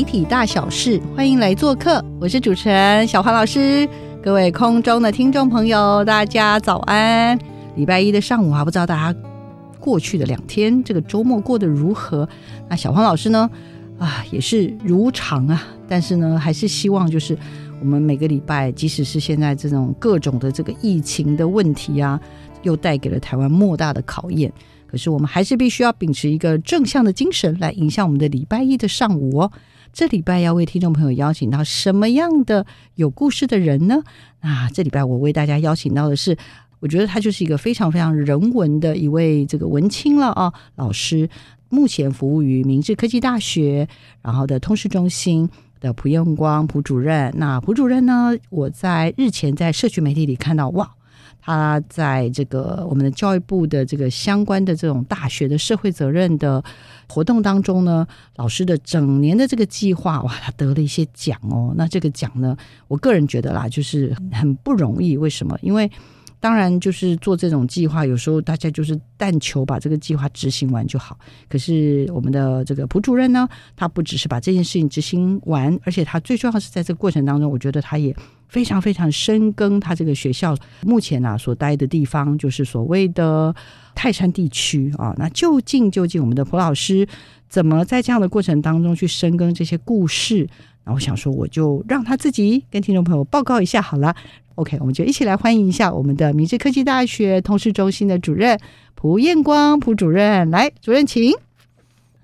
媒体大小事，欢迎来做客，我是主持人小黄老师。各位空中的听众朋友，大家早安！礼拜一的上午啊，不知道大家过去的两天这个周末过得如何？那小黄老师呢？啊，也是如常啊，但是呢，还是希望就是我们每个礼拜，即使是现在这种各种的这个疫情的问题啊，又带给了台湾莫大的考验。可是我们还是必须要秉持一个正向的精神来影响我们的礼拜一的上午哦。这礼拜要为听众朋友邀请到什么样的有故事的人呢？那这礼拜我为大家邀请到的是，我觉得他就是一个非常非常人文的一位这个文青了啊，老师，目前服务于明治科技大学，然后的通识中心的蒲彦光蒲主任。那蒲主任呢，我在日前在社区媒体里看到，哇。他在这个我们的教育部的这个相关的这种大学的社会责任的活动当中呢，老师的整年的这个计划，哇，他得了一些奖哦。那这个奖呢，我个人觉得啦，就是很不容易。为什么？因为当然就是做这种计划，有时候大家就是但求把这个计划执行完就好。可是我们的这个蒲主任呢，他不只是把这件事情执行完，而且他最重要是在这个过程当中，我觉得他也。非常非常深耕他这个学校目前啊所待的地方，就是所谓的泰山地区啊。那究竟究竟我们的蒲老师怎么在这样的过程当中去深耕这些故事？那我想说，我就让他自己跟听众朋友报告一下好了。OK，我们就一起来欢迎一下我们的明治科技大学通识中心的主任蒲彦光蒲主任，来，主任请。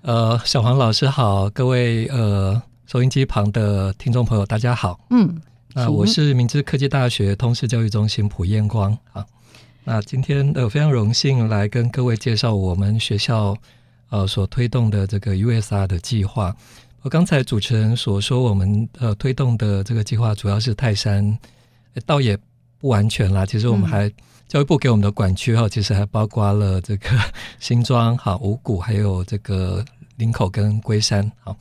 呃，小黄老师好，各位呃收音机旁的听众朋友，大家好。嗯。那我是明治科技大学通识教育中心蒲彦光啊。那今天呃非常荣幸来跟各位介绍我们学校呃所推动的这个 USR 的计划。我刚才主持人所说，我们呃推动的这个计划主要是泰山，倒也不完全啦。其实我们还教育部给我们的管区哈，其实还包括了这个 新庄、哈五谷，还有这个林口跟龟山。好，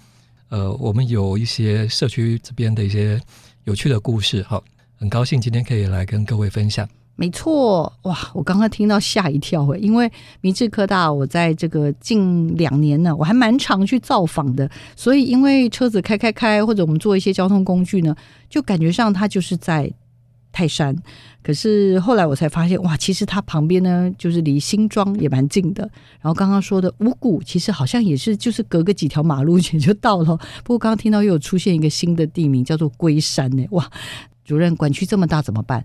呃，我们有一些社区这边的一些。有趣的故事，好，很高兴今天可以来跟各位分享。没错，哇，我刚刚听到吓一跳诶，因为明治科大，我在这个近两年呢，我还蛮常去造访的，所以因为车子开开开，或者我们做一些交通工具呢，就感觉上它就是在。泰山，可是后来我才发现，哇，其实它旁边呢，就是离新庄也蛮近的。然后刚刚说的五谷，其实好像也是，就是隔个几条马路也就到了。不过刚刚听到又有出现一个新的地名，叫做龟山呢。哇，主任，管区这么大怎么办？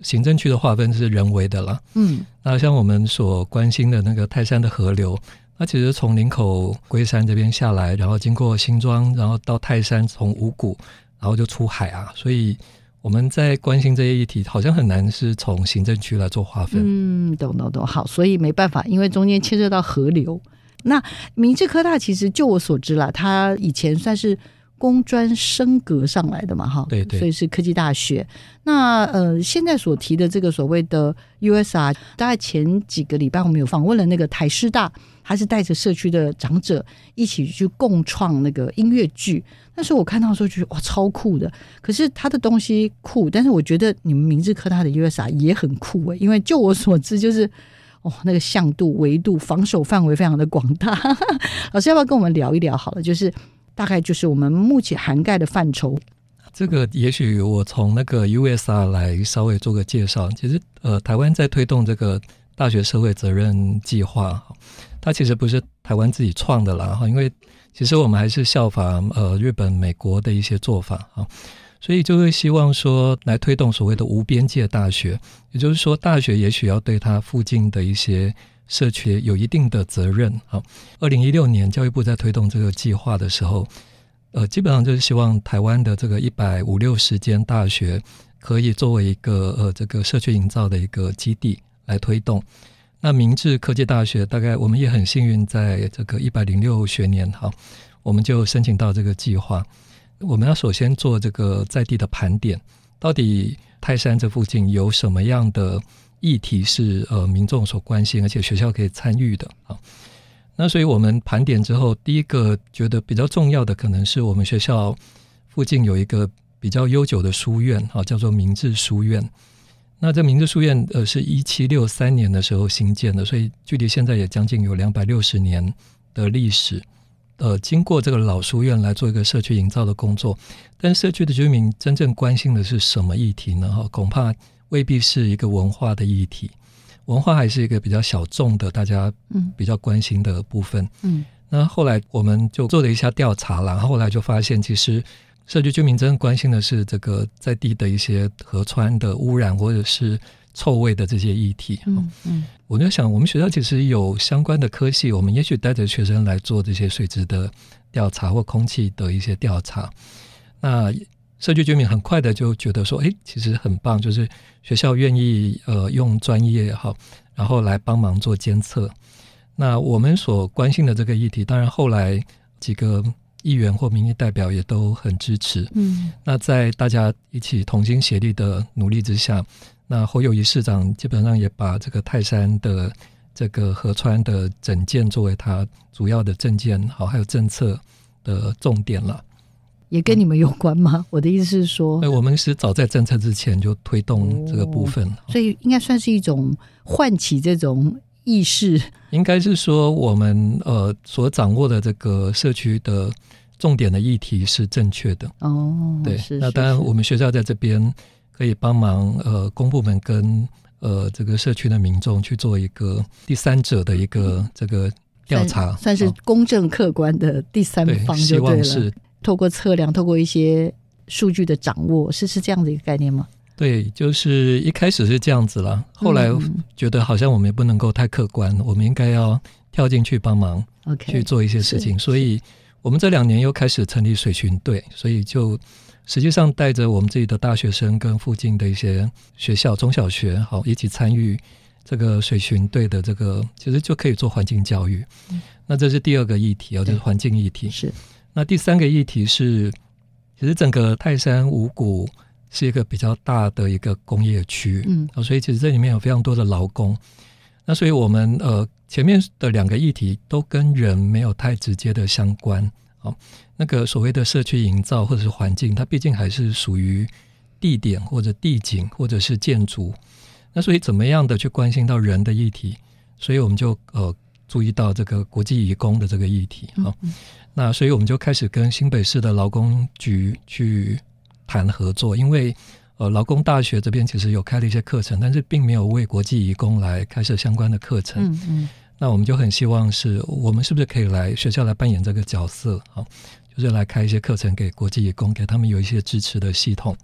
行政区的划分是人为的了。嗯，那像我们所关心的那个泰山的河流，它其实从林口龟山这边下来，然后经过新庄，然后到泰山，从五谷，然后就出海啊，所以。我们在关心这些议题，好像很难是从行政区来做划分。嗯，懂懂懂。好，所以没办法，因为中间牵涉到河流。那明治科大其实就我所知啦，它以前算是工专升格上来的嘛，哈，对对，所以是科技大学。那呃，现在所提的这个所谓的 USR，大概前几个礼拜我们有访问了那个台师大。他是带着社区的长者一起去共创那个音乐剧，那时候我看到的时候觉得哇超酷的。可是他的东西酷，但是我觉得你们明治科大的 USR 也很酷诶，因为就我所知，就是哦那个向度、维度、防守范围非常的广大。老师要不要跟我们聊一聊？好了，就是大概就是我们目前涵盖的范畴。这个也许我从那个 USR 来稍微做个介绍。其实呃，台湾在推动这个大学社会责任计划。它其实不是台湾自己创的啦，哈，因为其实我们还是效仿呃日本、美国的一些做法啊，所以就会希望说来推动所谓的无边界大学，也就是说大学也许要对它附近的一些社区有一定的责任啊。二零一六年教育部在推动这个计划的时候，呃，基本上就是希望台湾的这个一百五六十间大学可以作为一个呃这个社区营造的一个基地来推动。那明治科技大学大概我们也很幸运，在这个一百零六学年哈，我们就申请到这个计划。我们要首先做这个在地的盘点，到底泰山这附近有什么样的议题是呃民众所关心，而且学校可以参与的啊？那所以我们盘点之后，第一个觉得比较重要的，可能是我们学校附近有一个比较悠久的书院啊，叫做明治书院。那这明治书院呃是一七六三年的时候新建的，所以距离现在也将近有两百六十年的历史。呃，经过这个老书院来做一个社区营造的工作，但社区的居民真正关心的是什么议题呢？哈，恐怕未必是一个文化的议题，文化还是一个比较小众的，大家嗯比较关心的部分。嗯，那后来我们就做了一下调查了，后来就发现，其实社区居民真正关心的是这个在地的一些河川的污染或者是。臭味的这些议题，嗯嗯，我就想，我们学校其实有相关的科系，我们也许带着学生来做这些水质的调查或空气的一些调查。那社区居民很快的就觉得说，哎，其实很棒，就是学校愿意呃用专业哈，然后来帮忙做监测。那我们所关心的这个议题，当然后来几个议员或民意代表也都很支持。嗯，那在大家一起同心协力的努力之下。那侯友谊市长基本上也把这个泰山的这个河川的整建作为他主要的政见，好，还有政策的重点了。也跟你们有关吗？我的意思是说，哎，我们是早在政策之前就推动这个部分，所以应该算是一种唤起这种意识。应该是说，我们呃所掌握的这个社区的重点的议题是正确的。哦，对，是那当然我们学校在这边。可以帮忙呃公部门跟呃这个社区的民众去做一个第三者的一个这个调查，算是公正客观的第三方就对了。透过测量，透过一些数据的掌握，是是这样的一个概念吗？对，就是一开始是这样子了，后来觉得好像我们也不能够太客观，我们应该要跳进去帮忙，OK，去做一些事情。所以我们这两年又开始成立水巡队，所以就。实际上，带着我们自己的大学生跟附近的一些学校、中小学，好一起参与这个水巡队的这个，其实就可以做环境教育。那这是第二个议题哦，就是环境议题。是。那第三个议题是，其实整个泰山五谷是一个比较大的一个工业区，嗯，所以其实这里面有非常多的劳工。那所以我们呃前面的两个议题都跟人没有太直接的相关。好，那个所谓的社区营造或者是环境，它毕竟还是属于地点或者地景或者是建筑。那所以怎么样的去关心到人的议题？所以我们就呃注意到这个国际移工的这个议题。好，那所以我们就开始跟新北市的劳工局去谈合作，因为呃劳工大学这边其实有开了一些课程，但是并没有为国际移工来开设相关的课程。嗯嗯。那我们就很希望是我们是不是可以来学校来扮演这个角色啊？就是来开一些课程给国际义工，给他们有一些支持的系统。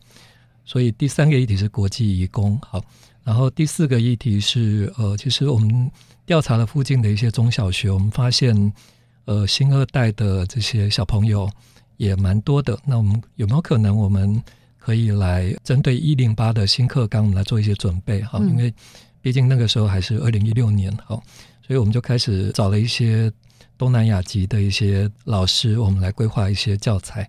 所以第三个议题是国际义工，好，然后第四个议题是呃，其实我们调查了附近的一些中小学，我们发现呃新二代的这些小朋友也蛮多的。那我们有没有可能我们可以来针对一零八的新课纲我们来做一些准备？哈，因为毕竟那个时候还是二零一六年，好。所以我们就开始找了一些东南亚籍的一些老师，我们来规划一些教材。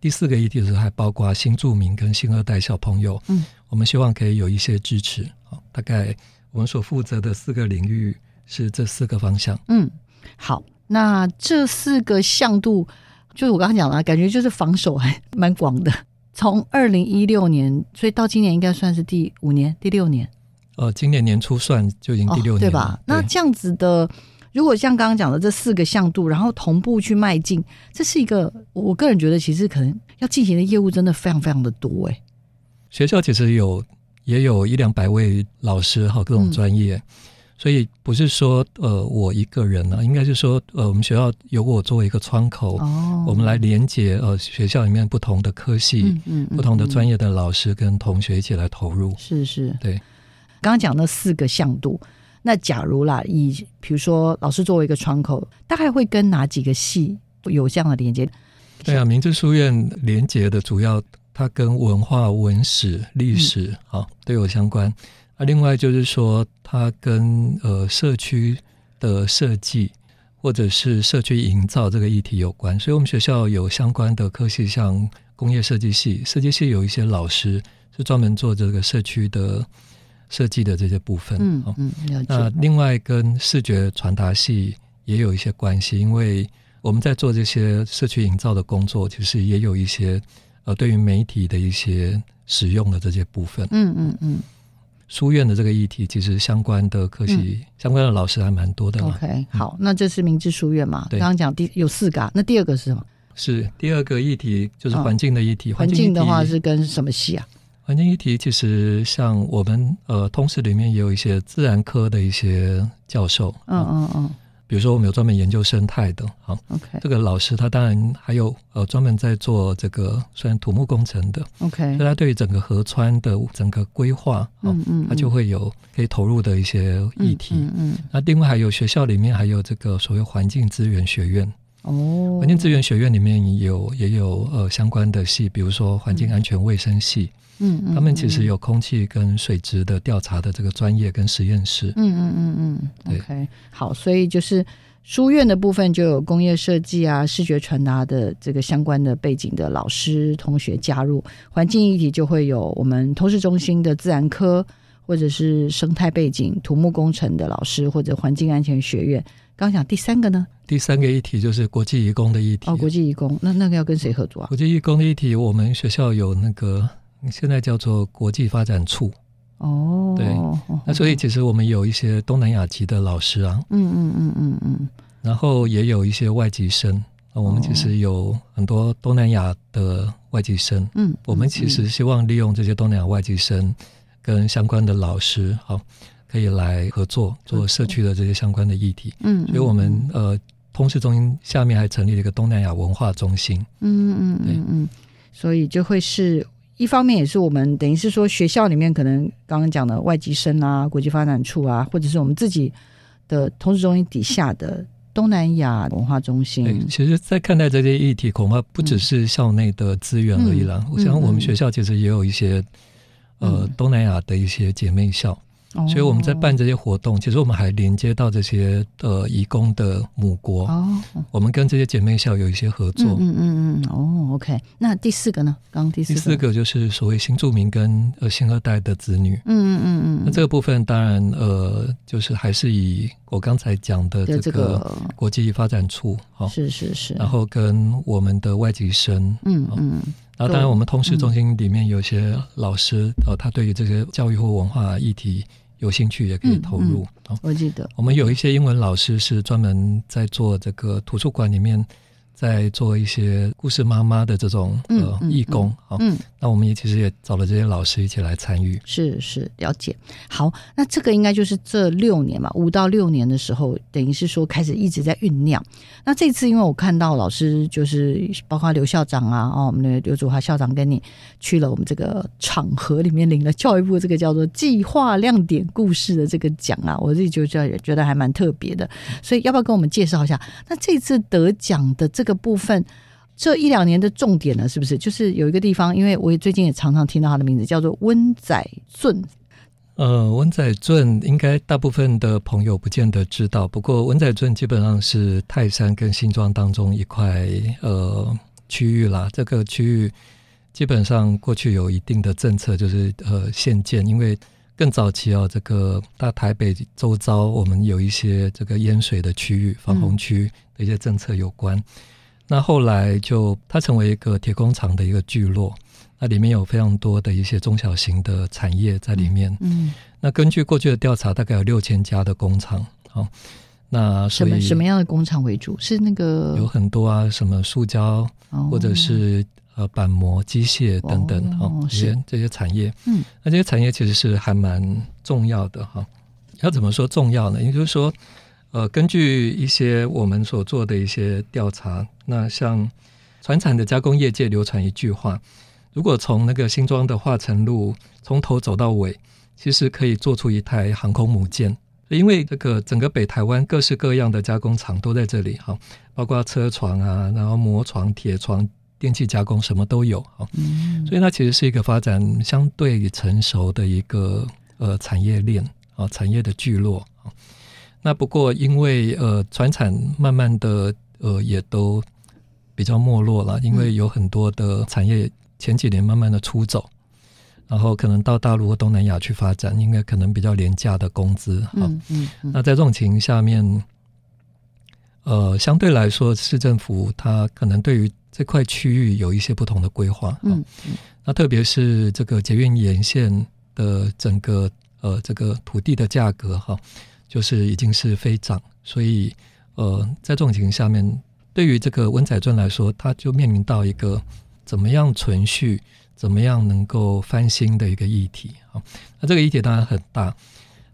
第四个议题是还包括新住民跟新二代小朋友，嗯，我们希望可以有一些支持。好，大概我们所负责的四个领域是这四个方向。嗯，好，那这四个向度，就是我刚刚讲了，感觉就是防守还蛮广的。从二零一六年，所以到今年应该算是第五年、第六年。呃，今年年初算就已经第六年，对吧？那这样子的，如果像刚刚讲的这四个向度，然后同步去迈进，这是一个我个人觉得，其实可能要进行的业务真的非常非常的多哎。学校其实有也有一两百位老师哈，各种专业，所以不是说呃我一个人呢，应该是说呃我们学校由我作为一个窗口，哦，我们来连接呃学校里面不同的科系，嗯，不同的专业的老师跟同学一起来投入，是是，对。刚刚讲那四个向度，那假如啦，以比如说老师作为一个窗口，大概会跟哪几个系有这样的连接？对啊，明治书院连接的主要，它跟文化、文史、历史啊都有相关。啊，另外就是说，它跟呃社区的设计或者是社区营造这个议题有关，所以我们学校有相关的科系，像工业设计系，设计系有一些老师是专门做这个社区的设计的这些部分。嗯嗯，那另外跟视觉传达系也有一些关系，因为我们在做这些社区营造的工作，其实也有一些呃对于媒体的一些使用的这些部分。嗯嗯嗯。书院的这个议题，其实相关的科系、相关的老师还蛮多的。OK，好，那这是明治书院嘛？刚刚讲第有四个，那第二个是什么？是第二个议题，就是环境的议题。环境的话是跟什么系啊？环境议题其实像我们呃，通识里面也有一些自然科的一些教授。嗯嗯嗯。比如说，我们有专门研究生态的，好，OK，这个老师他当然还有呃专门在做这个算土木工程的，OK，所以他对于整个河川的整个规划，嗯嗯，他就会有可以投入的一些议题，嗯嗯，那另外还有学校里面还有这个所谓环境资源学院，哦，环境资源学院里面有也有呃相关的系，比如说环境安全卫生系。嗯，他们其实有空气跟水质的调查的这个专业跟实验室。嗯嗯嗯嗯，OK，好，所以就是书院的部分就有工业设计啊、视觉传达的这个相关的背景的老师同学加入，环境议题就会有我们通识中心的自然科或者是生态背景、土木工程的老师或者环境安全学院。刚讲第三个呢？第三个议题就是国际义工的议题。哦，国际义工，那那个要跟谁合作啊？国际义工的议题，我们学校有那个。现在叫做国际发展处哦，对，那所以其实我们有一些东南亚籍的老师啊，嗯嗯嗯嗯嗯，然后也有一些外籍生，我们其实有很多东南亚的外籍生，嗯，我们其实。希望利用这些东南亚外籍生跟相关的老师，好，可以来合作做社区的这些相关的议题，嗯，所以我们呃，通识中心下面还成立了一个东南亚文化中心，嗯嗯嗯嗯，所以就会是。一方面也是我们等于是说学校里面可能刚刚讲的外籍生啊、国际发展处啊，或者是我们自己的同志中心底下的东南亚文化中心。其实，在看待这些议题，恐怕不只是校内的资源而已啦。我想，我们学校其实也有一些呃东南亚的一些姐妹校。所以我们在办这些活动，其实我们还连接到这些呃义工的母国，哦，我们跟这些姐妹校有一些合作。嗯嗯嗯，哦，OK。那第四个呢？刚第四第四个就是所谓新住民跟呃新二代的子女。嗯嗯嗯。那这个部分当然呃，就是还是以我刚才讲的这个国际发展处，哦，是是是。然后跟我们的外籍生，嗯嗯。然后当然我们通识中心里面有些老师，呃，他对于这些教育或文化议题。有兴趣也可以投入。我记得我们有一些英文老师是专门在做这个图书馆里面。在做一些故事妈妈的这种呃义工啊，嗯，那我们也其实也找了这些老师一起来参与，是是了解。好，那这个应该就是这六年嘛，五到六年的时候，等于是说开始一直在酝酿。那这次因为我看到老师就是包括刘校长啊，哦，我们的刘祖华校长跟你去了我们这个场合里面领了教育部这个叫做计划亮点故事的这个奖啊，我自己就觉得觉得还蛮特别的。所以要不要跟我们介绍一下？那这次得奖的这个部分，这一两年的重点呢，是不是就是有一个地方？因为我也最近也常常听到他的名字，叫做温仔圳。呃，温仔圳应该大部分的朋友不见得知道，不过温仔圳基本上是泰山跟新庄当中一块呃区域啦。这个区域基本上过去有一定的政策，就是呃限建，因为更早期啊，这个大台北周遭我们有一些这个淹水的区域、防洪区。的一些政策有关，那后来就它成为一个铁工厂的一个聚落，那里面有非常多的一些中小型的产业在里面。嗯，那根据过去的调查，大概有六千家的工厂。好，那什么什么样的工厂为主？是那个有很多啊，什么塑胶或者是呃板模、机械等等哦，这些这些产业。嗯，那这些产业其实是还蛮重要的哈。要怎么说重要呢？也就是说。呃，根据一些我们所做的一些调查，那像船产的加工业界流传一句话：如果从那个新庄的化成路从头走到尾，其实可以做出一台航空母舰。因为这个整个北台湾各式各样的加工厂都在这里哈，包括车床啊，然后磨床、铁床、电器加工什么都有哈，所以它其实是一个发展相对成熟的一个呃产业链啊产业的聚落啊。那不过因为呃船产慢慢的呃也都比较没落了，因为有很多的产业前几年慢慢的出走，然后可能到大陆和东南亚去发展，应该可能比较廉价的工资哈。嗯嗯。那在这种情形下面，呃，相对来说市政府它可能对于这块区域有一些不同的规划。嗯嗯。那特别是这个捷运沿线的整个呃这个土地的价格哈，就是已经是飞涨，所以呃在这种情况下面，对于这个温仔镇来说，它就面临到一个怎么样存续、怎么样能够翻新的一个议题啊。那这个议题当然很大。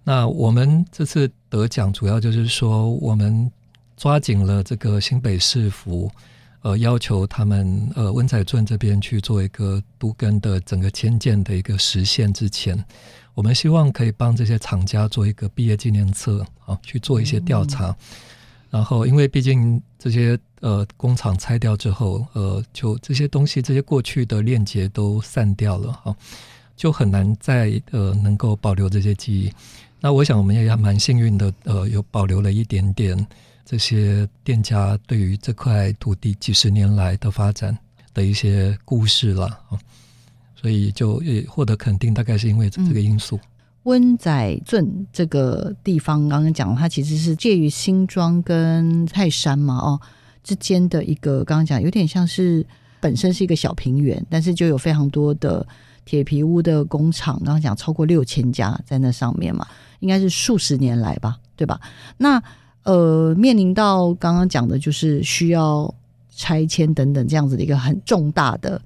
那我们这次得奖主要就是说，我们抓紧了这个新北市府。呃，要求他们呃温仔镇这边去做一个都根的整个迁建的一个实现之前，我们希望可以帮这些厂家做一个毕业纪念册啊，去做一些调查。然后，因为毕竟这些呃工厂拆掉之后，呃，就这些东西这些过去的链接都散掉了哈，就很难再呃能够保留这些记忆。那我想我们也蛮幸运的，呃，有保留了一点点。这些店家对于这块土地几十年来的发展的一些故事了啊，所以就也获得肯定，大概是因为这个因素。温仔镇这个地方，刚刚讲，它其实是介于新庄跟泰山嘛，哦之间的一个，刚刚讲有点像是本身是一个小平原，但是就有非常多的铁皮屋的工厂，刚刚讲超过六千家在那上面嘛，应该是数十年来吧，对吧？那呃，面临到刚刚讲的，就是需要拆迁等等这样子的一个很重大的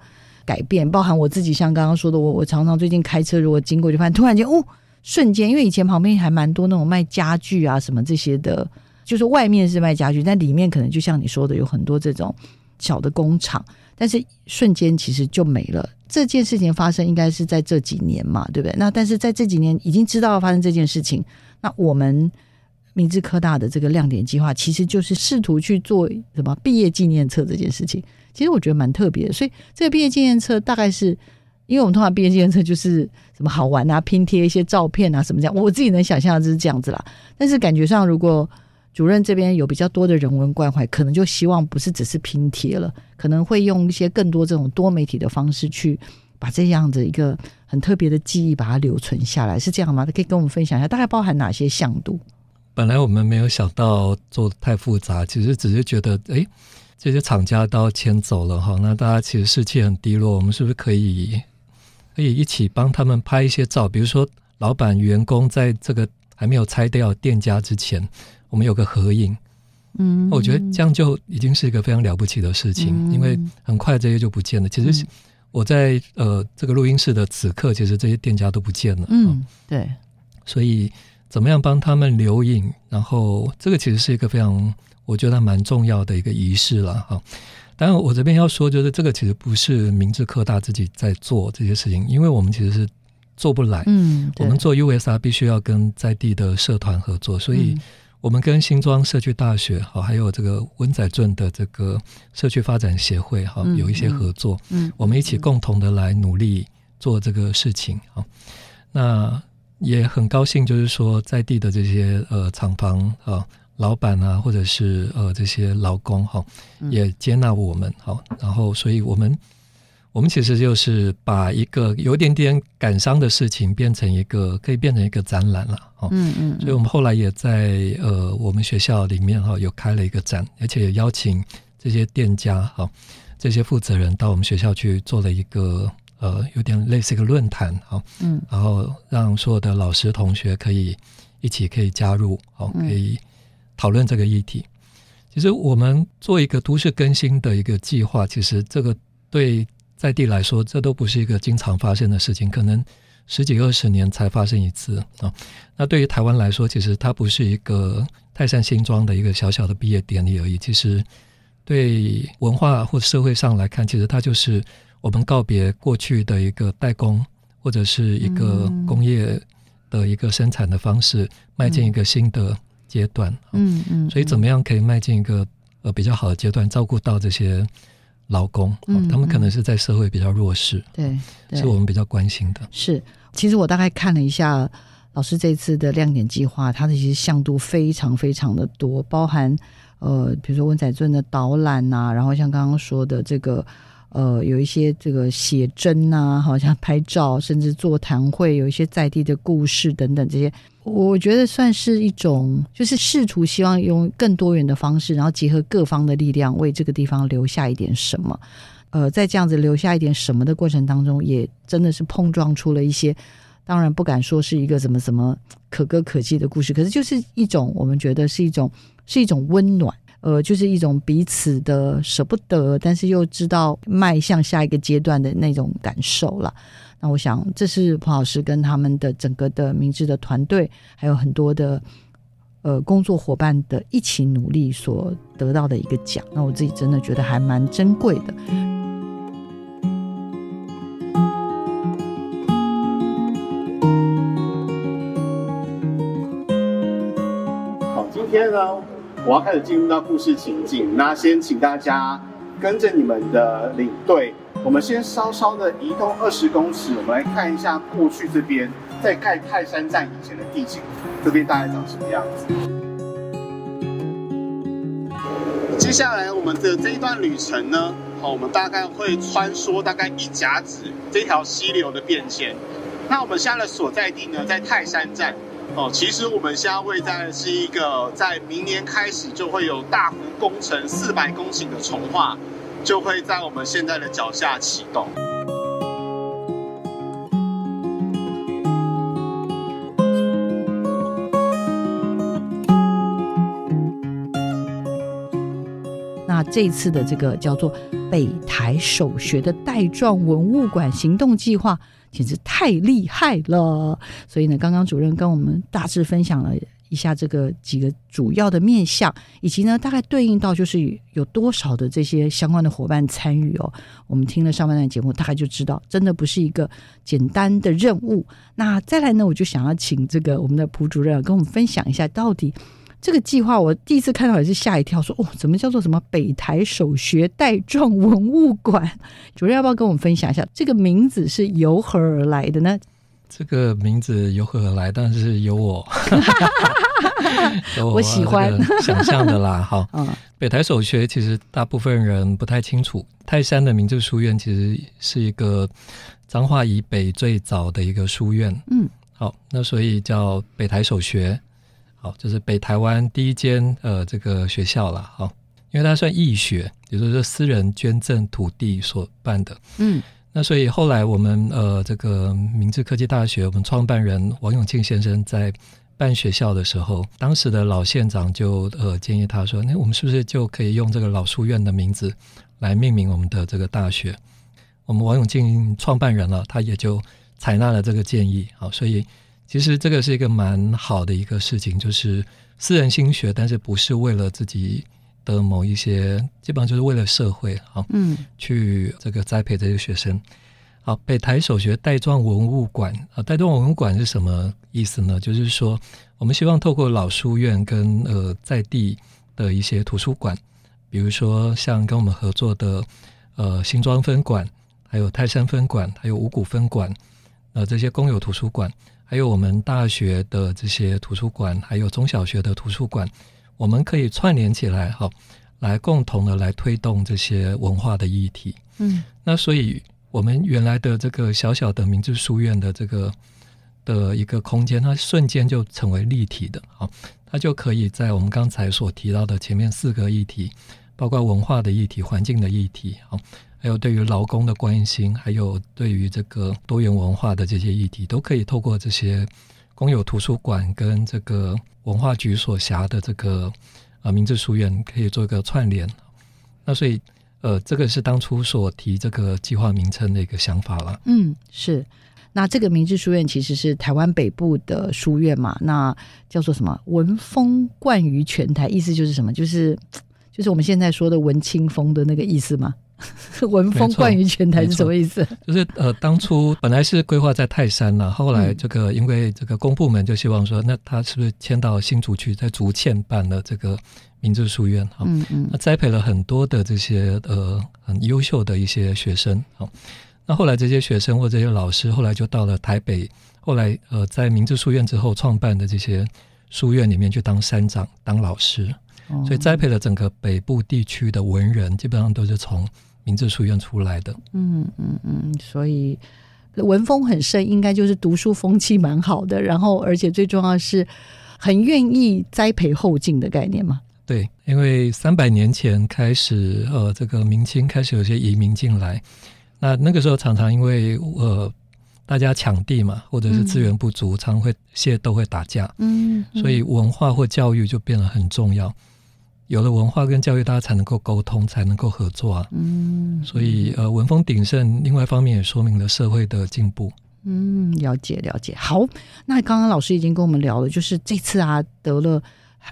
改变，包含我自己像刚刚说的，我我常常最近开车如果经过，就发现突然间哦，瞬间，因为以前旁边还蛮多那种卖家具啊什么这些的，就是外面是卖家具，但里面可能就像你说的，有很多这种小的工厂，但是瞬间其实就没了。这件事情发生应该是在这几年嘛，对不对？那但是在这几年已经知道发生这件事情，那我们。明治科大的这个亮点计划，其实就是试图去做什么毕业纪念册这件事情。其实我觉得蛮特别的，所以这个毕业纪念册大概是，因为我们通常毕业纪念册就是什么好玩啊，拼贴一些照片啊什么这样。我自己能想象就是这样子啦。但是感觉上，如果主任这边有比较多的人文关怀，可能就希望不是只是拼贴了，可能会用一些更多这种多媒体的方式去把这样的一个很特别的记忆把它留存下来，是这样吗？可以跟我们分享一下，大概包含哪些向度？本来我们没有想到做太复杂，其实只是觉得，哎，这些厂家都要迁走了哈，那大家其实士气很低落，我们是不是可以可以一起帮他们拍一些照？比如说，老板、员工在这个还没有拆掉店家之前，我们有个合影。嗯，我觉得这样就已经是一个非常了不起的事情，因为很快这些就不见了。其实我在呃这个录音室的此刻，其实这些店家都不见了。嗯，对，所以。怎么样帮他们留影？然后这个其实是一个非常，我觉得蛮重要的一个仪式了哈。当然，我这边要说，就是这个其实不是明治科大自己在做这些事情，因为我们其实是做不来。嗯，我们做 USR 必须要跟在地的社团合作，所以我们跟新庄社区大学好，还有这个温仔镇的这个社区发展协会哈，有一些合作。嗯，我们一起共同的来努力做这个事情啊。那。也很高兴，就是说在地的这些呃厂房啊老板啊，或者是呃这些劳工哈，也接纳我们好，然后所以我们我们其实就是把一个有点点感伤的事情变成一个可以变成一个展览了哦，嗯嗯，所以我们后来也在呃我们学校里面哈有开了一个展，而且也邀请这些店家哈这些负责人到我们学校去做了一个。呃，有点类似一个论坛哈，嗯，然后让所有的老师同学可以一起可以加入，好，可以讨论这个议题。其实我们做一个都市更新的一个计划，其实这个对在地来说，这都不是一个经常发生的事情，可能十几二十年才发生一次啊。那对于台湾来说，其实它不是一个泰山新庄的一个小小的毕业典礼而已。其实对文化或社会上来看，其实它就是。我们告别过去的一个代工或者是一个工业的一个生产的方式，迈进一个新的阶段。嗯嗯，所以怎么样可以迈进一个呃比较好的阶段，照顾到这些劳工？嗯，他们可能是在社会比较弱势，对，是我们比较关心的。是。其实我大概看了一下老师这次的亮点计划，它的其实向度非常非常的多，包含呃，比如说温仔尊的导览呐，然后像刚刚说的这个。呃，有一些这个写真呐，好像拍照，甚至座谈会，有一些在地的故事等等这些，我觉得算是一种，就是试图希望用更多元的方式，然后结合各方的力量，为这个地方留下一点什么。呃，在这样子留下一点什么的过程当中，也真的是碰撞出了一些，当然不敢说是一个怎么怎么可歌可泣的故事，可是就是一种我们觉得是一种是一种温暖。呃，就是一种彼此的舍不得，但是又知道迈向下一个阶段的那种感受了。那我想，这是彭老师跟他们的整个的明智的团队，还有很多的呃工作伙伴的一起努力所得到的一个奖。那我自己真的觉得还蛮珍贵的。好，今天呢？我要开始进入到故事情境，那先请大家跟着你们的领队，我们先稍稍的移动二十公尺，我们来看一下过去这边在盖泰山站以前的地景，这边大概长什么样子。接下来我们的这一段旅程呢，好，我们大概会穿梭大概一甲子这条溪流的变迁。那我们现在的所在地呢，在泰山站。哦，其实我们现在位在是一个，在明年开始就会有大湖工程四百公顷的重化，就会在我们现在的脚下启动。那这次的这个叫做北台首学的带状文物馆行动计划。简直太厉害了！所以呢，刚刚主任跟我们大致分享了一下这个几个主要的面向，以及呢，大概对应到就是有多少的这些相关的伙伴参与哦。我们听了上半段节目，大概就知道，真的不是一个简单的任务。那再来呢，我就想要请这个我们的蒲主任跟我们分享一下，到底。这个计划我第一次看到也是吓一跳，说哦，怎么叫做什么北台首学带状文物馆？主任要不要跟我们分享一下这个名字是由何而来的呢？这个名字由何而来？但是由我，我喜欢想象的啦。好，北台首学其实大部分人不太清楚，泰山的明治书院其实是一个彰化以北最早的一个书院。嗯，好，那所以叫北台首学。好，这是北台湾第一间呃这个学校了，好，因为它算义学，也就是说私人捐赠土地所办的，嗯，那所以后来我们呃这个明治科技大学，我们创办人王永庆先生在办学校的时候，当时的老县长就呃建议他说，那我们是不是就可以用这个老书院的名字来命名我们的这个大学？我们王永庆创办人了，他也就采纳了这个建议，好，所以。其实这个是一个蛮好的一个事情，就是私人心学，但是不是为了自己的某一些，基本上就是为了社会啊，嗯，去这个栽培这些学生。好，北台首学带状文物馆啊，带状文物馆是什么意思呢？就是说，我们希望透过老书院跟呃在地的一些图书馆，比如说像跟我们合作的呃新庄分馆，还有泰山分馆，还有五谷分馆，呃这些公有图书馆。还有我们大学的这些图书馆，还有中小学的图书馆，我们可以串联起来，哈，来共同的来推动这些文化的议题。嗯，那所以我们原来的这个小小的明治书院的这个的一个空间，它瞬间就成为立体的，好，它就可以在我们刚才所提到的前面四个议题，包括文化的议题、环境的议题，好。还有对于劳工的关心，还有对于这个多元文化的这些议题，都可以透过这些公有图书馆跟这个文化局所辖的这个啊明治书院，可以做一个串联。那所以呃，这个是当初所提这个计划名称的一个想法了。嗯，是。那这个明治书院其实是台湾北部的书院嘛？那叫做什么？文风冠于全台，意思就是什么？就是就是我们现在说的文青风的那个意思吗？文风冠于全台是什么意思？就是呃，当初本来是规划在泰山了，后来这个因为这个公部门就希望说，那他是不是迁到新竹去，在竹堑办了这个明治书院？嗯嗯，那栽培了很多的这些呃很优秀的一些学生。好，那后来这些学生或这些老师，后来就到了台北，后来呃在明治书院之后创办的这些书院里面去当山长、当老师，所以栽培了整个北部地区的文人，基本上都是从明治书院出来的。嗯嗯嗯，所以文风很深，应该就是读书风气蛮好的，然后而且最重要是很愿意栽培后进的概念嘛。对，因为三百年前开始，呃，这个明清开始有些移民进来，那那个时候常常因为呃大家抢地嘛，或者是资源不足，常会械斗会打架，嗯，所以文化或教育就变得很重要。有了文化跟教育，大家才能够沟通，才能够合作啊。嗯，所以呃文风鼎盛，另外一方面也说明了社会的进步。嗯，了解了解。好，那刚刚老师已经跟我们聊了，就是这次啊得了。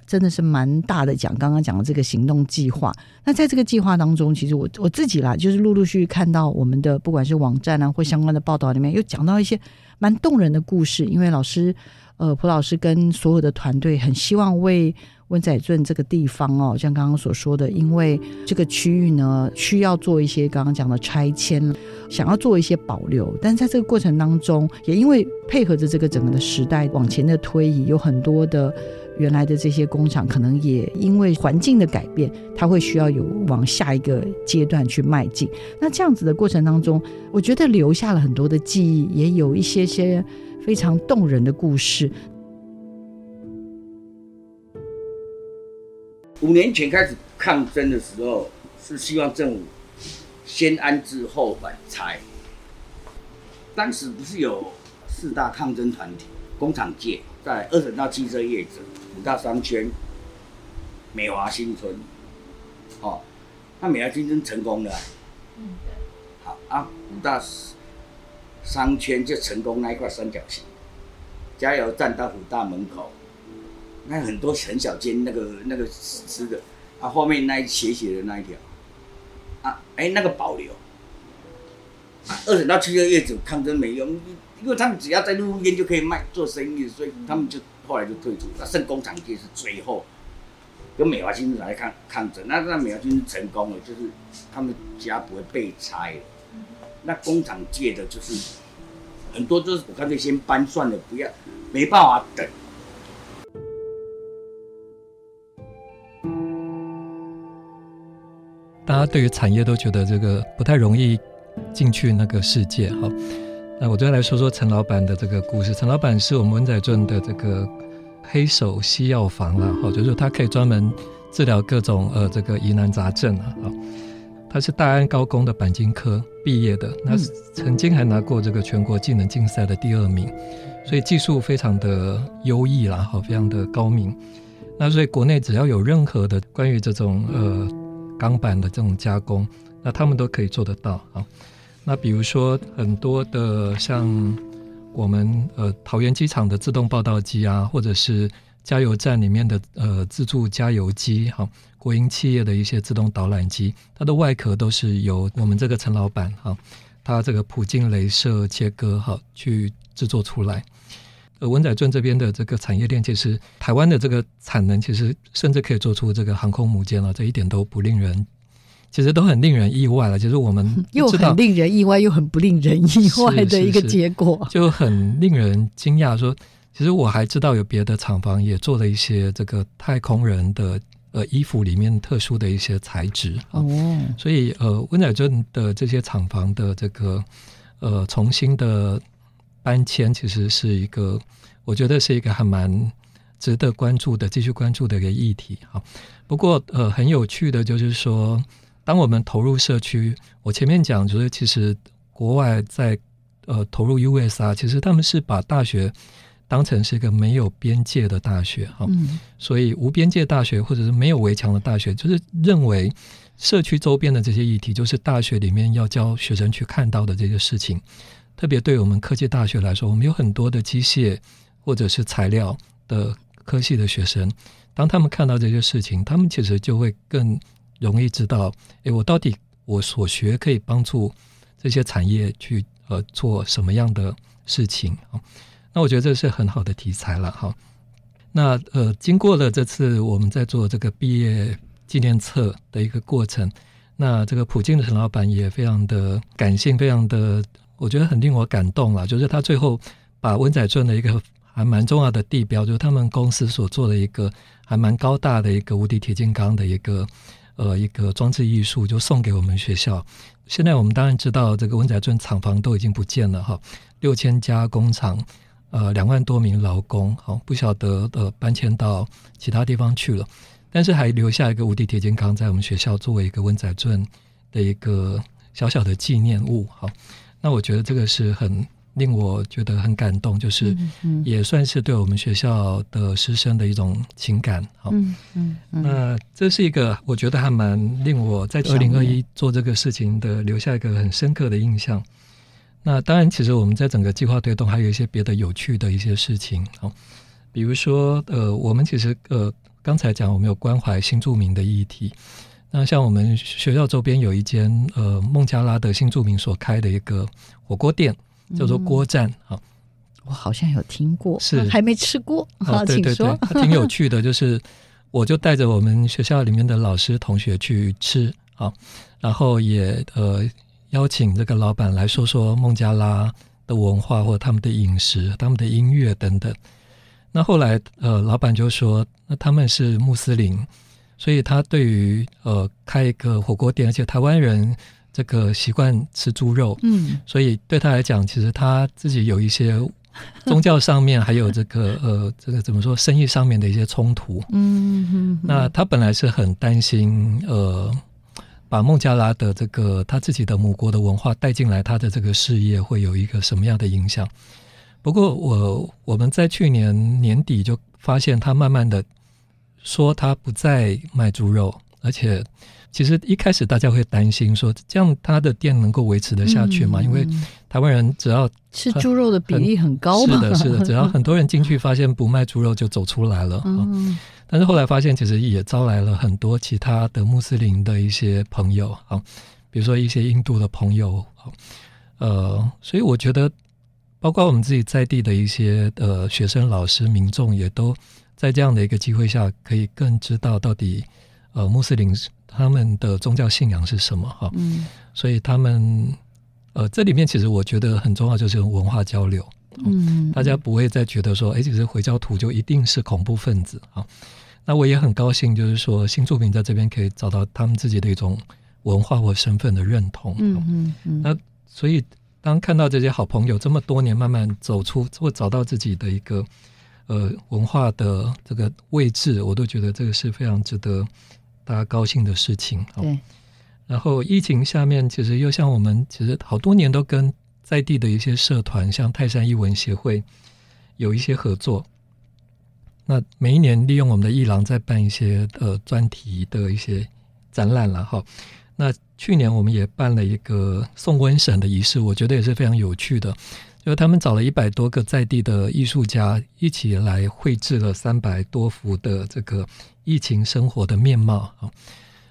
真的是蛮大的奖，刚刚讲的这个行动计划。那在这个计划当中，其实我我自己啦，就是陆陆续续看到我们的不管是网站啊或相关的报道里面，又讲到一些蛮动人的故事。因为老师，呃，蒲老师跟所有的团队很希望为温仔镇这个地方哦，像刚刚所说的，因为这个区域呢需要做一些刚刚讲的拆迁，想要做一些保留。但在这个过程当中，也因为配合着这个整个的时代往前的推移，有很多的。原来的这些工厂可能也因为环境的改变，它会需要有往下一个阶段去迈进。那这样子的过程当中，我觉得留下了很多的记忆，也有一些些非常动人的故事。五年前开始抗争的时候，是希望政府先安置后反拆。当时不是有四大抗争团体，工厂界在二省道汽车业者。五大商圈，美华新村，哦，那美华新村成功了，嗯，好啊，五大商圈就成功那一块三角形，加油站到五大门口，那很多很小间那个那个吃的，啊，后面那一斜斜的那一条，啊，哎，那个保留，啊，二省道汽车业主抗争没用，因为他们只要在路边就可以卖做生意，所以他们就。后来就退出，那剩工厂就是最后跟美华新村来抗抗争，那那美华新村成功了，就是他们家不会被拆了。那工厂借的就是很多就是我干脆先搬算了，不要没办法等。大家对于产业都觉得这个不太容易进去那个世界，哈。那我再来说说陈老板的这个故事。陈老板是我们文仔镇的这个黑手西药房了，哈，就是他可以专门治疗各种呃这个疑难杂症啊。他是大安高工的钣金科毕业的，那曾经还拿过这个全国技能竞赛的第二名，所以技术非常的优异啦，哈，非常的高明。那所以国内只要有任何的关于这种呃钢板的这种加工，那他们都可以做得到啊。那比如说很多的像我们呃桃园机场的自动报道机啊，或者是加油站里面的呃自助加油机，哈，国营企业的一些自动导览机，它的外壳都是由我们这个陈老板哈，他这个普京镭射切割哈去制作出来。呃，文仔镇这边的这个产业链，其实台湾的这个产能，其实甚至可以做出这个航空母舰了，这一点都不令人。其实都很令人意外了，就是我们 又很令人意外，又很不令人意外的一个结果，就很令人惊讶。说，其实我还知道有别的厂房也做了一些这个太空人的呃衣服里面特殊的一些材质哦，所以呃温仔镇的这些厂房的这个呃重新的搬迁，其实是一个我觉得是一个还蛮值得关注的、继续关注的一个议题哈。不过呃很有趣的就是说。当我们投入社区，我前面讲就是，其实国外在呃投入 USR，其实他们是把大学当成是一个没有边界的大学哈，所以无边界大学或者是没有围墙的大学，就是认为社区周边的这些议题，就是大学里面要教学生去看到的这些事情。特别对我们科技大学来说，我们有很多的机械或者是材料的科系的学生，当他们看到这些事情，他们其实就会更。容易知道，诶，我到底我所学可以帮助这些产业去呃做什么样的事情啊？那我觉得这是很好的题材了哈。那呃，经过了这次我们在做这个毕业纪念册的一个过程，那这个普京的陈老板也非常的感性，非常的我觉得很令我感动了，就是他最后把温仔圳的一个还蛮重要的地标，就是他们公司所做的一个还蛮高大的一个无敌铁金刚的一个呃一个装置艺术，就送给我们学校。现在我们当然知道，这个温仔圳厂房都已经不见了哈，六千家工厂，呃，两万多名劳工，好不晓得呃搬迁到其他地方去了，但是还留下一个无敌铁金刚在我们学校作为一个温仔镇的一个小小的纪念物，好，那我觉得这个是很。令我觉得很感动，就是也算是对我们学校的师生的一种情感。好，嗯嗯，那这是一个我觉得还蛮令我在二零二一做这个事情的留下一个很深刻的印象。那当然，其实我们在整个计划推动还有一些别的有趣的一些事情。好，比如说呃，我们其实呃刚才讲我们有关怀新住民的议题。那像我们学校周边有一间呃孟加拉的新住民所开的一个火锅店。叫做锅站啊，我好像有听过，是还没吃过。好，请说，挺有 趣的。就是我就带着我们学校里面的老师同学去吃啊，然后也呃邀请这个老板来说说孟加拉的文化或者他们的饮食、他们的音乐等等。那后来呃老板就说，那他们是穆斯林，所以他对于呃开一个火锅店，而且台湾人。这个习惯吃猪肉，嗯，所以对他来讲，其实他自己有一些宗教上面，还有这个 呃，这个怎么说，生意上面的一些冲突，嗯，那他本来是很担心，呃，把孟加拉的这个他自己的母国的文化带进来，他的这个事业会有一个什么样的影响？不过我我们在去年年底就发现，他慢慢的说他不再卖猪肉，而且。其实一开始大家会担心说，这样他的店能够维持得下去吗？因为台湾人只要吃猪肉的比例很高，是的，是的，只要 很多人进去发现不卖猪肉就走出来了。嗯，但是后来发现，其实也招来了很多其他的穆斯林的一些朋友啊，比如说一些印度的朋友啊，呃，所以我觉得，包括我们自己在地的一些呃学生、老师、民众，也都在这样的一个机会下，可以更知道到底呃穆斯林。他们的宗教信仰是什么？哈，嗯，所以他们，呃，这里面其实我觉得很重要，就是文化交流，嗯，大家不会再觉得说，哎，其实回教徒就一定是恐怖分子啊。那我也很高兴，就是说新作品在这边可以找到他们自己的一种文化或身份的认同，嗯嗯嗯。那所以当看到这些好朋友这么多年慢慢走出或找到自己的一个呃文化的这个位置，我都觉得这个是非常值得。大家高兴的事情，对。然后疫情下面，其实又像我们，其实好多年都跟在地的一些社团，像泰山艺文协会有一些合作。那每一年利用我们的艺廊在办一些呃专题的一些展览了哈。那去年我们也办了一个送瘟神的仪式，我觉得也是非常有趣的。就是他们找了一百多个在地的艺术家一起来绘制了三百多幅的这个疫情生活的面貌啊，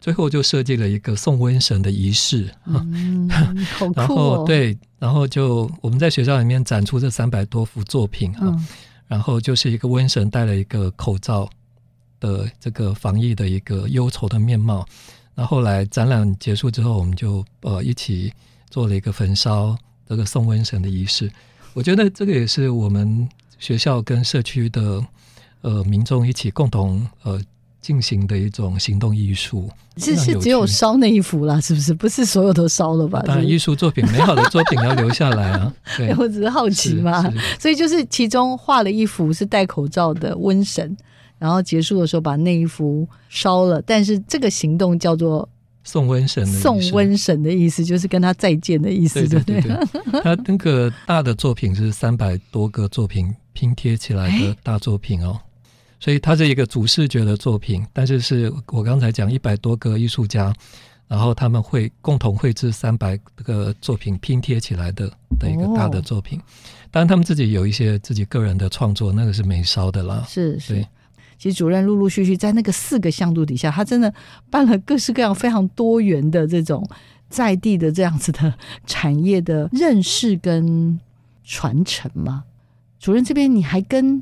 最后就设计了一个送瘟神的仪式啊，然后对，然后就我们在学校里面展出这三百多幅作品啊，然后就是一个瘟神戴了一个口罩的这个防疫的一个忧愁的面貌，那后来展览结束之后，我们就呃一起做了一个焚烧。这个送瘟神的仪式，我觉得这个也是我们学校跟社区的呃民众一起共同呃进行的一种行动艺术。是是只有烧那一幅啦，是不是？不是所有都烧了吧？当然，艺术作品美好的作品要留下来啊。对，我只是好奇嘛。所以就是其中画了一幅是戴口罩的瘟神，然后结束的时候把那一幅烧了。但是这个行动叫做。送瘟神，送瘟神的意思就是跟他再见的意思，对对对。他那个大的作品是三百多个作品拼贴起来的大作品哦，所以它是一个主视觉的作品，但是是我刚才讲一百多个艺术家，然后他们会共同绘制三百个作品拼贴起来的的一个大的作品。当然，他们自己有一些自己个人的创作，那个是没烧的啦。是是。其实主任陆陆续续在那个四个向度底下，他真的办了各式各样非常多元的这种在地的这样子的产业的认识跟传承嘛。主任这边你还跟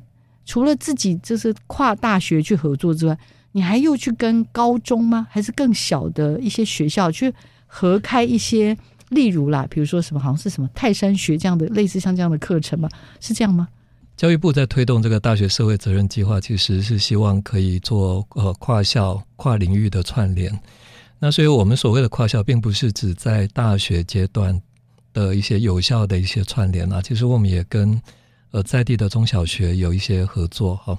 除了自己就是跨大学去合作之外，你还又去跟高中吗？还是更小的一些学校去合开一些，例如啦，比如说什么，好像是什么泰山学这样的类似像这样的课程吗？是这样吗？教育部在推动这个大学社会责任计划，其实是希望可以做呃跨校、跨领域的串联。那所以我们所谓的跨校，并不是指在大学阶段的一些有效的一些串联啊。其实我们也跟呃在地的中小学有一些合作哈。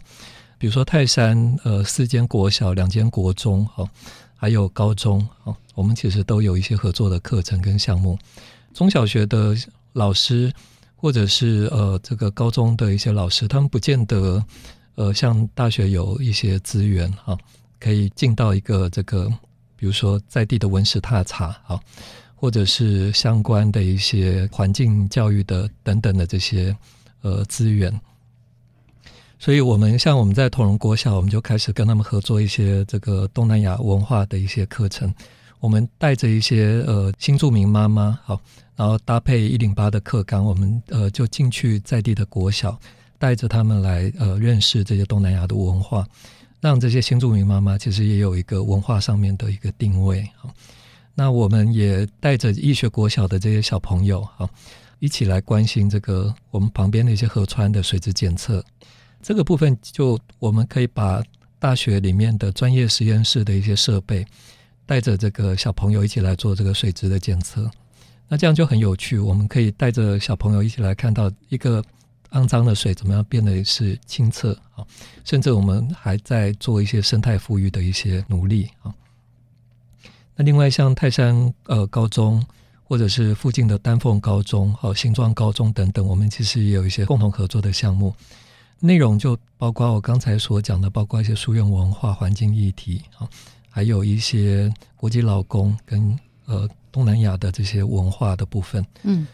比如说泰山呃四间国小、两间国中哈，还有高中啊，我们其实都有一些合作的课程跟项目。中小学的老师。或者是呃，这个高中的一些老师，他们不见得呃，像大学有一些资源哈，可以进到一个这个，比如说在地的文史踏查啊，或者是相关的一些环境教育的等等的这些呃资源。所以，我们像我们在同荣国小，我们就开始跟他们合作一些这个东南亚文化的一些课程。我们带着一些呃新住民妈妈好。然后搭配一零八的课纲，我们呃就进去在地的国小，带着他们来呃认识这些东南亚的文化，让这些新住民妈妈其实也有一个文化上面的一个定位好。那我们也带着医学国小的这些小朋友哈，一起来关心这个我们旁边的一些河川的水质检测。这个部分就我们可以把大学里面的专业实验室的一些设备，带着这个小朋友一起来做这个水质的检测。那这样就很有趣，我们可以带着小朋友一起来看到一个肮脏的水怎么样变得是清澈啊，甚至我们还在做一些生态富裕的一些努力啊。那另外像泰山呃高中或者是附近的丹凤高中、好新庄高中等等，我们其实也有一些共同合作的项目，内容就包括我刚才所讲的，包括一些书院文化、环境议题啊，还有一些国际劳工跟呃。东南亚的这些文化的部分，嗯，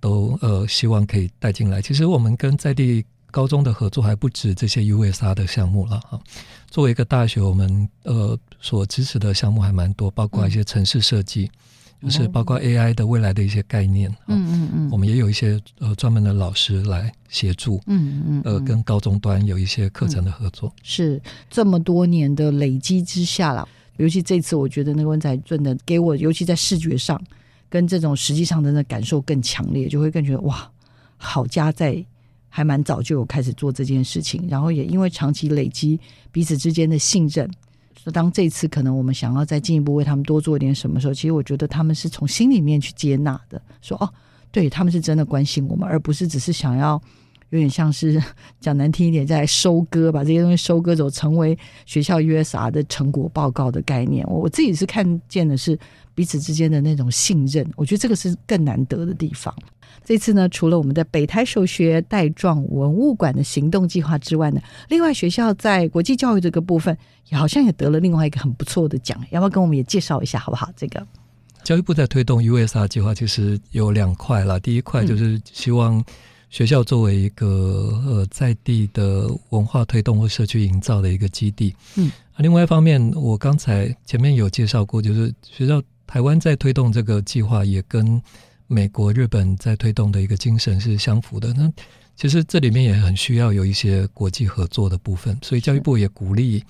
都呃希望可以带进来。其实我们跟在地高中的合作还不止这些 USR 的项目了哈。作为一个大学，我们呃所支持的项目还蛮多，包括一些城市设计，就是包括 AI 的未来的一些概念。嗯嗯嗯，我们也有一些呃专门的老师来协助。嗯嗯，呃，跟高中端有一些课程的合作。是这么多年的累积之下了。尤其这次，我觉得那个温仔俊的给我，尤其在视觉上，跟这种实际上的那感受更强烈，就会更觉得哇，好家在还蛮早就有开始做这件事情，然后也因为长期累积彼此之间的信任，说当这次可能我们想要再进一步为他们多做点什么时候，其实我觉得他们是从心里面去接纳的，说哦，对他们是真的关心我们，而不是只是想要。有点像是讲难听一点，在收割，把这些东西收割走，成为学校 USR 的成果报告的概念。我我自己是看见的是彼此之间的那种信任，我觉得这个是更难得的地方。这次呢，除了我们的北台首学带状文物馆的行动计划之外呢，另外学校在国际教育这个部分，也好像也得了另外一个很不错的奖，要不要跟我们也介绍一下，好不好？这个教育部在推动 USR 计划，其实有两块啦，第一块就是希望。学校作为一个呃在地的文化推动或社区营造的一个基地，嗯，另外一方面，我刚才前面有介绍过，就是学校台湾在推动这个计划，也跟美国、日本在推动的一个精神是相符的。那其实这里面也很需要有一些国际合作的部分，所以教育部也鼓励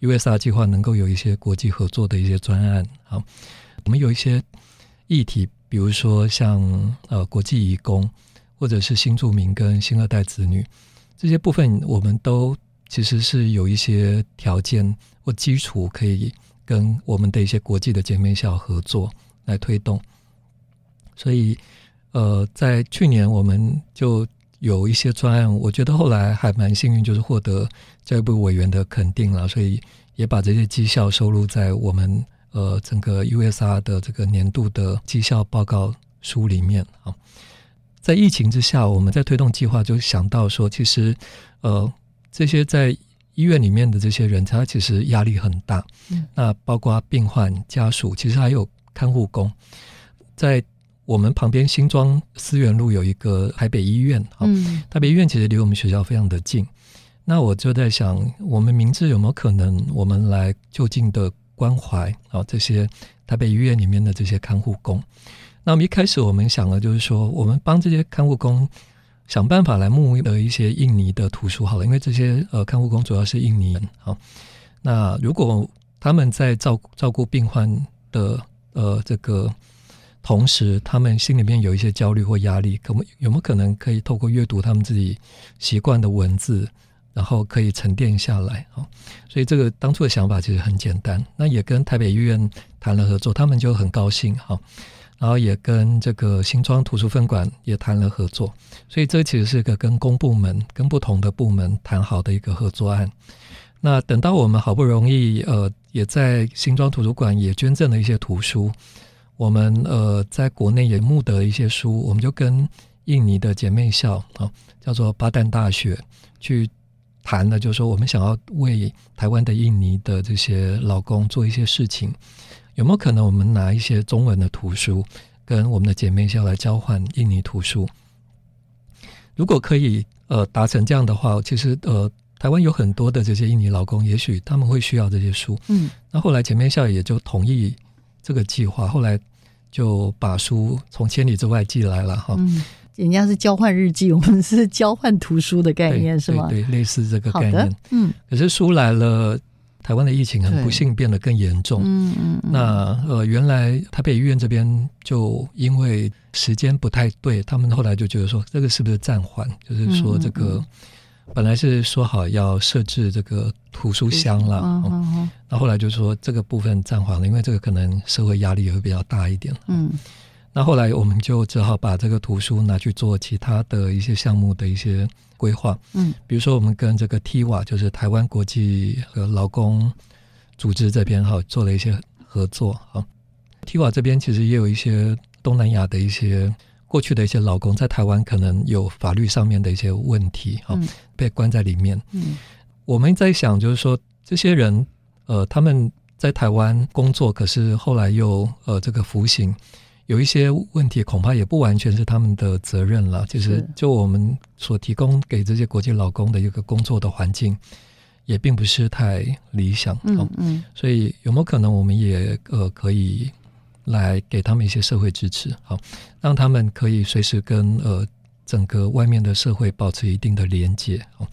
USR 计划能够有一些国际合作的一些专案。好，我们有一些议题，比如说像呃国际移工。或者是新住民跟新二代子女这些部分，我们都其实是有一些条件或基础，可以跟我们的一些国际的姐妹校合作来推动。所以，呃，在去年我们就有一些专案，我觉得后来还蛮幸运，就是获得教育部委员的肯定了，所以也把这些绩效收录在我们呃整个 USR 的这个年度的绩效报告书里面啊。在疫情之下，我们在推动计划，就想到说，其实，呃，这些在医院里面的这些人，他其实压力很大。嗯，那包括病患家属，其实还有看护工。在我们旁边新庄思源路有一个台北医院，嗯，台北医院其实离我们学校非常的近。那我就在想，我们明治有没有可能，我们来就近的关怀啊这些台北医院里面的这些看护工。那么一开始我们想了，就是说，我们帮这些看护工想办法来募的一些印尼的图书好了，因为这些呃看护工主要是印尼人，啊，那如果他们在照照顾病患的呃这个同时，他们心里面有一些焦虑或压力，可有没有可能可以透过阅读他们自己习惯的文字，然后可以沉淀下来啊？所以这个当初的想法其实很简单，那也跟台北医院谈了合作，他们就很高兴哈。然后也跟这个新庄图书分馆也谈了合作，所以这其实是一个跟公部门、跟不同的部门谈好的一个合作案。那等到我们好不容易呃，也在新庄图书馆也捐赠了一些图书，我们呃在国内也募得一些书，我们就跟印尼的姐妹校啊，叫做巴旦大学去谈了，就是说我们想要为台湾的印尼的这些老公做一些事情。有没有可能我们拿一些中文的图书，跟我们的姐妹校来交换印尼图书？如果可以，呃，达成这样的话，其实呃，台湾有很多的这些印尼劳工，也许他们会需要这些书。嗯，那后来姐妹校也就同意这个计划，后来就把书从千里之外寄来了哈。嗯，人家是交换日记，我们是交换图书的概念，是吗？对，类似这个概念。嗯，可是书来了。台湾的疫情很不幸变得更严重。嗯嗯。那呃，原来台北医院这边就因为时间不太对，他们后来就觉得说，这个是不是暂缓？就是说，这个本来是说好要设置这个图书箱了。那后来就说这个部分暂缓了，因为这个可能社会压力也会比较大一点。嗯。那后来我们就只好把这个图书拿去做其他的一些项目的一些。规划，嗯，比如说我们跟这个 TIWA，就是台湾国际和劳工组织这边哈做了一些合作哈。TIWA 这边其实也有一些东南亚的一些过去的一些劳工在台湾可能有法律上面的一些问题哈，被关在里面。嗯，我们在想就是说这些人呃他们在台湾工作，可是后来又呃这个服刑。有一些问题恐怕也不完全是他们的责任了。就是，就我们所提供给这些国际劳工的一个工作的环境，也并不是太理想。嗯嗯，所以有没有可能，我们也呃可以来给他们一些社会支持，好，让他们可以随时跟呃整个外面的社会保持一定的连接，哦，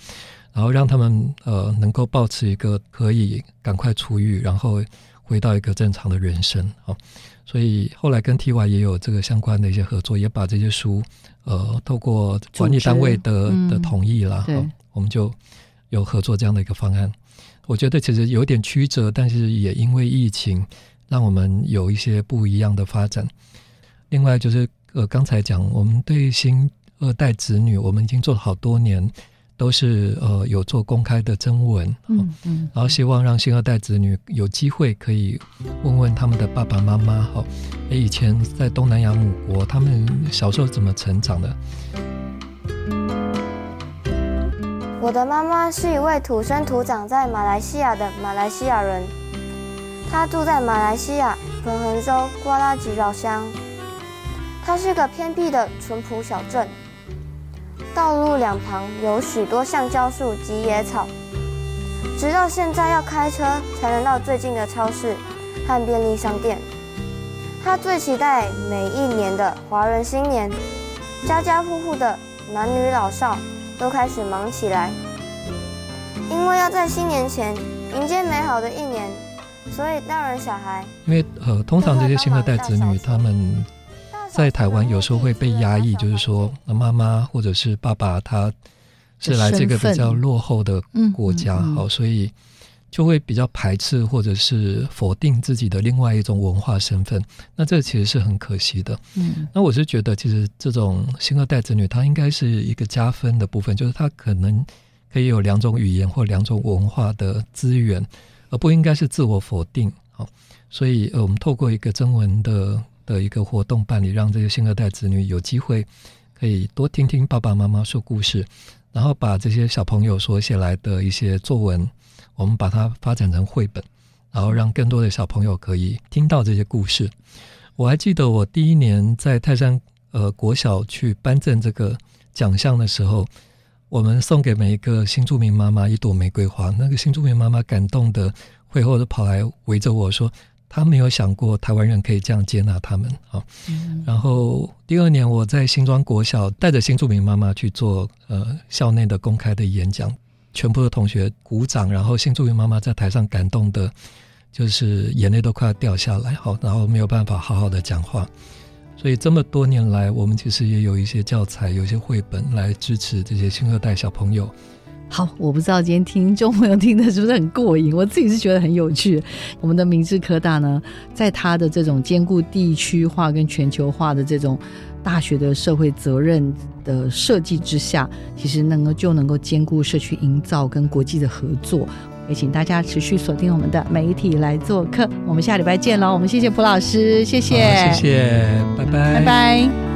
然后让他们呃能够保持一个可以赶快出狱，然后回到一个正常的人生，好。所以后来跟 TY 也有这个相关的一些合作，也把这些书，呃，透过管理单位的的同意啦，我们就有合作这样的一个方案。我觉得其实有点曲折，但是也因为疫情，让我们有一些不一样的发展。另外就是呃，刚才讲我们对新二代子女，我们已经做了好多年。都是呃有做公开的征文，嗯嗯，然后希望让新二代子女有机会可以问问他们的爸爸妈妈，哈，以前在东南亚母国，他们小时候怎么成长的？我的妈妈是一位土生土长在马来西亚的马来西亚人，他住在马来西亚彭亨州瓜拉吉饶乡，它是个偏僻的淳朴小镇。道路两旁有许多橡胶树及野草，直到现在要开车才能到最近的超市和便利商店。他最期待每一年的华人新年，家家户户的男女老少都开始忙起来，因为要在新年前迎接美好的一年，所以大人小孩因为呃，通常这些新二代子女他们。在台湾有时候会被压抑，就是说，妈妈或者是爸爸，他是来这个比较落后的国家，好，所以就会比较排斥或者是否定自己的另外一种文化身份。那这其实是很可惜的。嗯，那我是觉得，其实这种新二代子女，他应该是一个加分的部分，就是他可能可以有两种语言或两种文化的资源，而不应该是自我否定。好，所以呃，我们透过一个征文的。的一个活动办理，让这些新二代子女有机会可以多听听爸爸妈妈说故事，然后把这些小朋友所写来的一些作文，我们把它发展成绘本，然后让更多的小朋友可以听到这些故事。我还记得我第一年在泰山呃国小去颁赠这个奖项的时候，我们送给每一个新住民妈妈一朵玫瑰花，那个新住民妈妈感动的会后都跑来围着我说。她没有想过台湾人可以这样接纳他们啊。然后第二年，我在新庄国小带着新住民妈妈去做呃校内的公开的演讲，全部的同学鼓掌，然后新住民妈妈在台上感动的，就是眼泪都快要掉下来，好，然后没有办法好好的讲话。所以这么多年来，我们其实也有一些教材，有一些绘本来支持这些新二代小朋友。好，我不知道今天听众朋友听的是不是很过瘾，我自己是觉得很有趣。我们的明治科大呢，在它的这种兼顾地区化跟全球化的这种大学的社会责任的设计之下，其实能够就能够兼顾社区营造跟国际的合作。也请大家持续锁定我们的媒体来做客，我们下礼拜见喽。我们谢谢蒲老师，谢谢，谢谢，拜拜，拜拜。